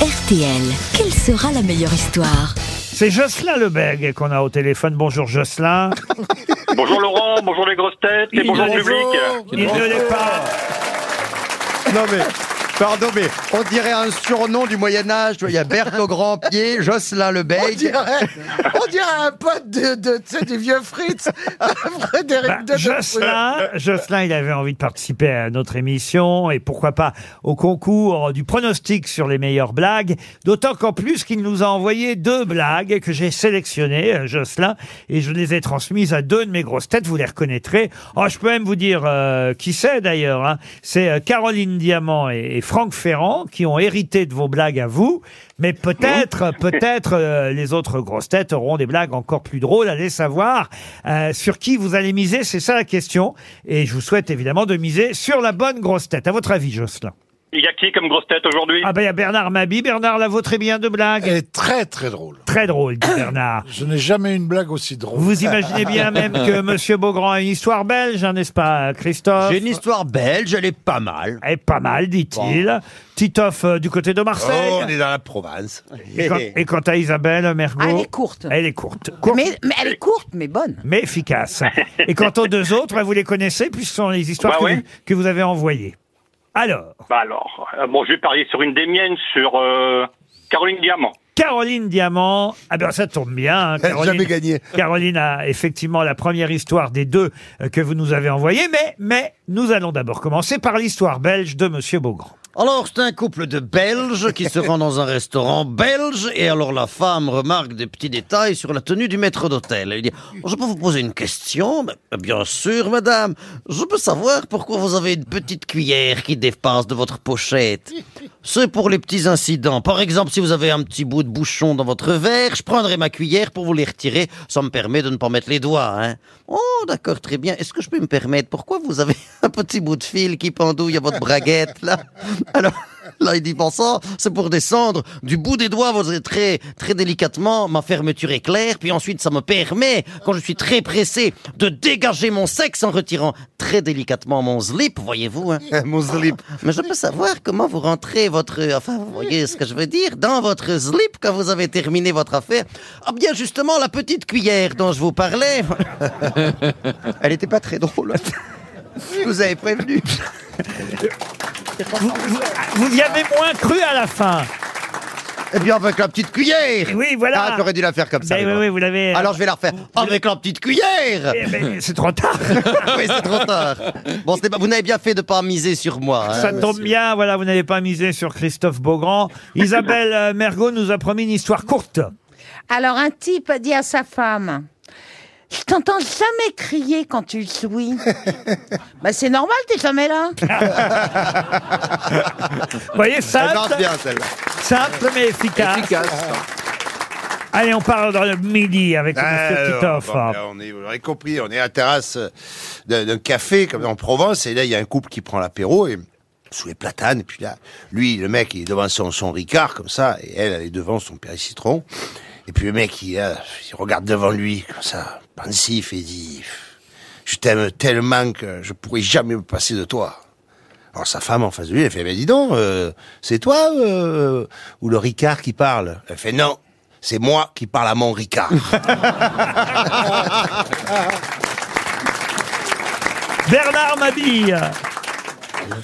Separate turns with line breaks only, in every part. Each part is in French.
RTL, quelle sera la meilleure histoire?
C'est Jocelyn Lebeg qu'on a au téléphone. Bonjour Jocelyn.
Bonjour Laurent, bonjour les grosses têtes et
Il
bonjour le public.
Il ne l'est pas.
Non mais, pardon, mais on dirait un surnom du Moyen-Âge. Il y a Berthe au grand pied, Jocelyn le
On
Bègue.
dirait, on dirait un pote de, de, tu sais, du vieux Fritz, Frédéric
Bah,
de
Jocelyn, Jocelyn, il avait envie de participer à notre émission et pourquoi pas au concours du pronostic sur les meilleures blagues. D'autant qu'en plus qu'il nous a envoyé deux blagues que j'ai sélectionnées, euh, Jocelyn, et je les ai transmises à deux de mes grosses têtes. Vous les reconnaîtrez. Oh, je peux même vous dire euh, qui c'est d'ailleurs. hein. C'est euh, Caroline Diamant et, et Franck Ferrand qui ont hérité de vos blagues à vous. Mais peut-être, peut-être euh, les autres grosses têtes auront des blagues encore plus drôles. Allez savoir euh, sur qui vous allez miser. C'est ça la question. Et je vous souhaite évidemment de miser sur la bonne grosse tête. À votre avis, Jocelyn?
Il y a qui comme grosse tête aujourd'hui?
Ah ben il y a Bernard Mabi. Bernard, la vôtre est bien de blagues?
Elle est très très drôle.
Très drôle, dit Bernard.
Je n'ai jamais eu une blague aussi drôle.
Vous imaginez bien même que Monsieur Beaugrand a une histoire belge, hein, n'est-ce pas, Christophe?
J'ai une histoire belge, elle est pas mal.
Elle est pas mal, dit-il. Titoff euh, du côté de Marseille.
Oh, on est dans la Provence.
et, quant, et quant à Isabelle Mergo,
Ah, elle est courte.
Elle est courte. Courte,
Mais, mais elle est courte, mais bonne.
mais efficace. Et quant aux deux autres, vous les connaissez, puisque ce sont les histoires
Bah
que,
ouais.
vous, que vous avez envoyées. Alors,
Bah alors, euh, bon, je vais parier sur une des miennes, sur euh, Caroline Diamant.
Caroline Diamant, ah ben ça tombe bien. hein,
Elle a
Caroline,
jamais gagné.
Caroline a effectivement la première histoire des deux euh, que vous nous avez envoyées, mais, mais nous allons d'abord commencer par l'histoire belge de Monsieur Beaugrand.
Alors, c'est un couple de Belges qui se rend dans un restaurant belge et alors la femme remarque des petits détails sur la tenue du maître d'hôtel. Elle dit Je peux vous poser une question Ben, Bien sûr, madame. Je peux savoir pourquoi vous avez une petite cuillère qui dépasse de votre pochette. C'est pour les petits incidents. Par exemple, si vous avez un petit bout de bouchon dans votre verre, je prendrai ma cuillère pour vous les retirer. Ça me permet de ne pas mettre les doigts. Hein. Oh, d'accord, très bien. Est-ce que je peux me permettre Pourquoi vous avez un petit bout de fil qui pendouille à votre braguette là? Alors là, il dit ça, c'est pour descendre du bout des doigts. Vous êtes très très délicatement. Ma fermeture est claire. Puis ensuite, ça me permet, quand je suis très pressé, de dégager mon sexe en retirant très délicatement mon slip. Voyez-vous hein.
Mon slip.
Mais je peux savoir comment vous rentrez votre... Enfin, vous voyez ce que je veux dire Dans votre slip quand vous avez terminé votre affaire. Ah bien, justement, la petite cuillère dont je vous parlais. Elle était pas très drôle. Je vous avais prévenu.
Vous, vous- vous y avez moins cru à la fin.
Eh bien, avec la petite cuillère
Oui, voilà.
Ah, j'aurais dû la faire comme ça.
Ben oui,
alors.
oui, vous l'avez.
Alors, je vais la refaire. Avec la petite cuillère
Eh ben, c'est trop tard.
Oui, c'est trop tard. Bon, c'était pas- vous n'avez bien fait de pas miser sur moi. hein,
Ça tombe
monsieur.
bien, voilà, vous n'avez pas misé sur Christophe Beaugrand. Isabelle euh, Mergot nous a promis une histoire courte.
Alors, un type a dit à sa femme Je t'entends jamais crier quand tu souris. bah, c'est normal, t'es jamais là.
Vous voyez,
Elle
simple,
marche bien celle-là.
simple mais efficace. Allez, on parle dans le midi avec M.
Alors,
Titoff.
bon, là, on est, vous l'aurez compris, on est à la terrasse d'un d'un café comme en Provence et là il y a un couple qui prend l'apéro et sous les platanes et puis là lui le mec il est devant son, son Ricard comme ça et elle elle est devant son Péri Citron et puis le mec il, euh, il regarde devant lui comme ça pensif et dit je t'aime tellement que je pourrais jamais me passer de toi. Alors sa femme en face de lui, elle fait, mais dis donc, euh, c'est toi euh, ou le Ricard qui parle? Elle fait, non, c'est moi qui parle à mon Ricard.
Bernard Mabille.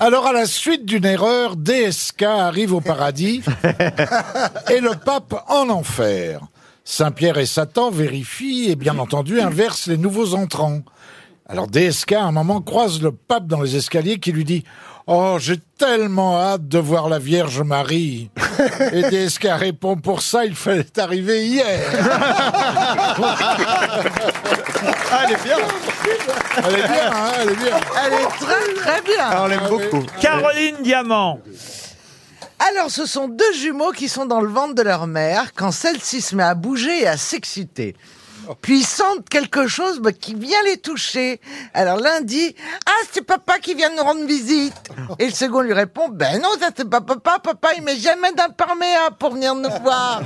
Alors, à la suite d'une erreur, DSK arrive au paradis et le pape en enfer. Saint-Pierre et Satan vérifient et bien entendu inversent les nouveaux entrants. Alors DSK, à un moment, croise le pape dans les escaliers qui lui dit « Oh, j'ai tellement hâte de voir la Vierge Marie !» Et DSK répond « Pour ça, il fallait arriver hier
Ah, elle est bien !»
Elle est bien, hein, elle est bien
Elle est très, très bien.
Ah, On l'aime beaucoup.
Caroline Diamant.
Alors, ce sont deux jumeaux qui sont dans le ventre de leur mère quand celle-ci se met à bouger et à s'exciter. Puis ils sentent quelque chose bah, qui vient les toucher. Alors l'un dit Ah, c'est papa qui vient nous rendre visite. Et le second lui répond Ben non, ça c'est pas papa. Papa, il met jamais d'imperméable pour venir nous voir.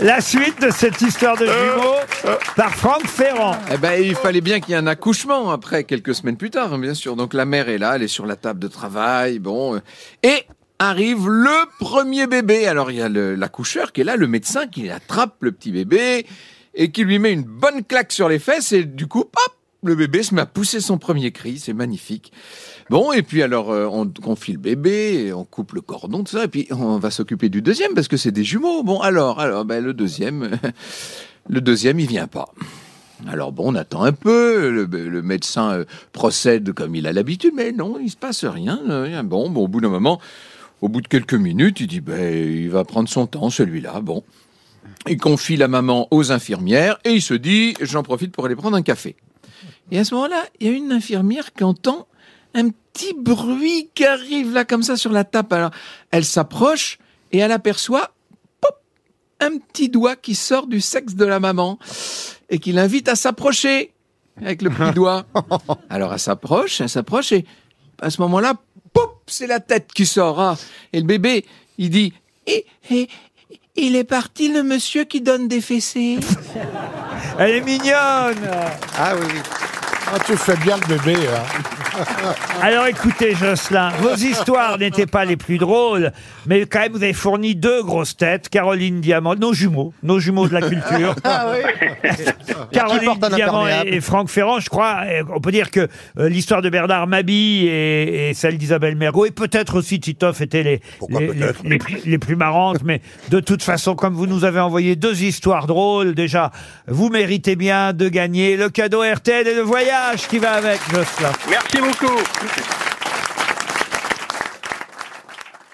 La suite de cette histoire de jumeaux par Franck Ferrand.
Eh ben, il fallait bien qu'il y ait un accouchement après, quelques semaines plus tard, hein, bien sûr. Donc la mère est là, elle est sur la table de travail, bon. euh, Et arrive le premier bébé. Alors il y a le- l'accoucheur qui est là, le médecin qui attrape le petit bébé et qui lui met une bonne claque sur les fesses et du coup, hop, le bébé se met à pousser son premier cri. C'est magnifique. Bon, et puis alors euh, on confie le bébé, on coupe le cordon, tout ça, et puis on va s'occuper du deuxième parce que c'est des jumeaux. Bon, alors, alors, ben, le deuxième, le deuxième, il vient pas. Alors bon, on attend un peu, le, médecin euh, procède comme il a l'habitude, mais non, il se passe rien. euh, Bon, bon, au bout d'un moment, au bout de quelques minutes, il dit, ben, il va prendre son temps, celui-là. Bon, il confie la maman aux infirmières et il se dit, j'en profite pour aller prendre un café. Et à ce moment-là, il y a une infirmière qui entend un petit bruit qui arrive là comme ça sur la table. Alors, elle s'approche et elle aperçoit pop, un petit doigt qui sort du sexe de la maman et qui l'invite à s'approcher avec le petit doigt. Alors elle s'approche, elle s'approche et à ce moment-là, pop, c'est la tête qui sort. ah. Et le bébé, il dit, et, et- il est parti le monsieur qui donne des fessées.
Elle est mignonne
Ah oui, oui.
Ah, tu fais bien le bébé. hein.
Alors écoutez, Jocelyn, vos histoires n'étaient pas les plus drôles, mais quand même, vous avez fourni deux grosses têtes, Caroline Diamant, nos jumeaux, nos jumeaux de la culture.
Ah oui.
Caroline
porte un
Diamant
imperméable.
et, et Franck Ferrand, je crois, on peut dire que euh, l'histoire de Bernard Mabille et, et celle d'Isabelle Mergot, et peut-être aussi Titoff étaient les, les plus, les plus marrantes, mais de toute façon, comme vous nous avez envoyé deux histoires drôles, déjà, vous méritez bien de gagner le cadeau RTL et le voyage qui va avec, Jocelyn.
Merci beaucoup.